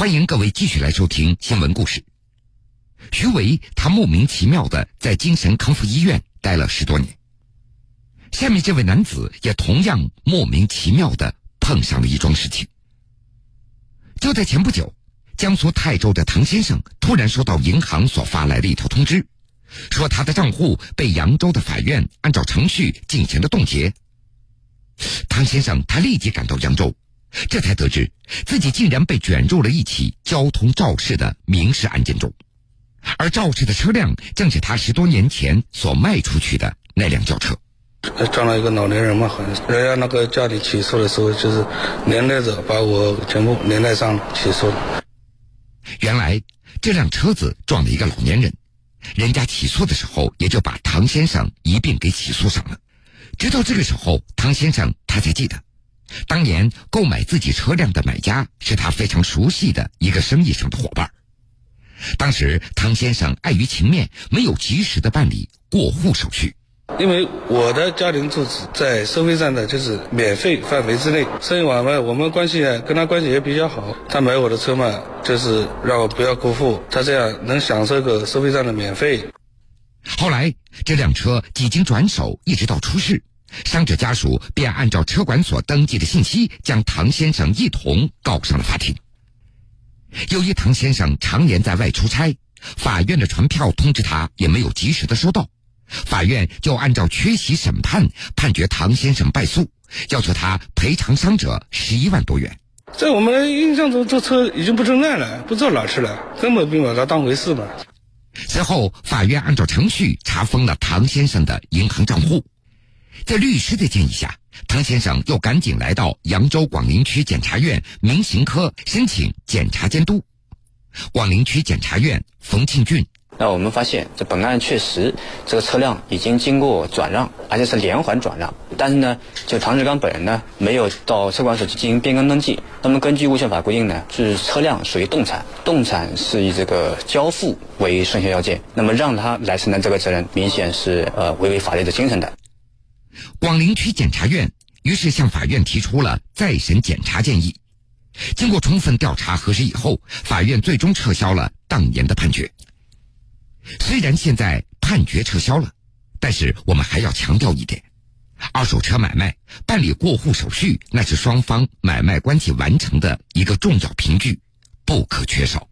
欢迎各位继续来收听新闻故事。徐维他莫名其妙的在精神康复医院待了十多年。下面这位男子也同样莫名其妙的碰上了一桩事情。就在前不久，江苏泰州的唐先生突然收到银行所发来的一条通知，说他的账户被扬州的法院按照程序进行了冻结。唐先生他立即赶到扬州。这才得知，自己竟然被卷入了一起交通肇事的民事案件中，而肇事的车辆正是他十多年前所卖出去的那辆轿车。撞了一个老年人嘛，好像人家那个家里起诉的时候，就是连带着把我全部连带上起诉。原来这辆车子撞了一个老年人，人家起诉的时候也就把唐先生一并给起诉上了。直到这个时候，唐先生他才记得。当年购买自己车辆的买家是他非常熟悉的一个生意上的伙伴。当时唐先生碍于情面，没有及时的办理过户手续。因为我的家庭住址在收费站的就是免费范围之内，生意往来我们关系跟他关系也比较好。他买我的车嘛，就是让我不要过户，他这样能享受个收费站的免费。后来这辆车几经转手，一直到出事。伤者家属便按照车管所登记的信息，将唐先生一同告上了法庭。由于唐先生常年在外出差，法院的传票通知他也没有及时的收到，法院就按照缺席审判判决唐先生败诉，要求他赔偿伤者十一万多元。在我们印象中，这车已经不存在了，不知道哪去了，根本没把它当回事嘛。随后，法院按照程序查封了唐先生的银行账户。在律师的建议下，唐先生又赶紧来到扬州广陵区检察院民刑科申请检察监督。广陵区检察院冯庆俊，那我们发现，这本案确实这个车辆已经经过转让，而且是连环转让。但是呢，就唐志刚本人呢，没有到车管所去进行变更登记。那么根据物权法规定呢，是车辆属于动产，动产是以这个交付为顺效要件。那么让他来承担这个责任，明显是呃违背法律的精神的。广陵区检察院于是向法院提出了再审检查建议。经过充分调查核实以后，法院最终撤销了当年的判决。虽然现在判决撤销了，但是我们还要强调一点：二手车买卖办理过户手续，那是双方买卖关系完成的一个重要凭据，不可缺少。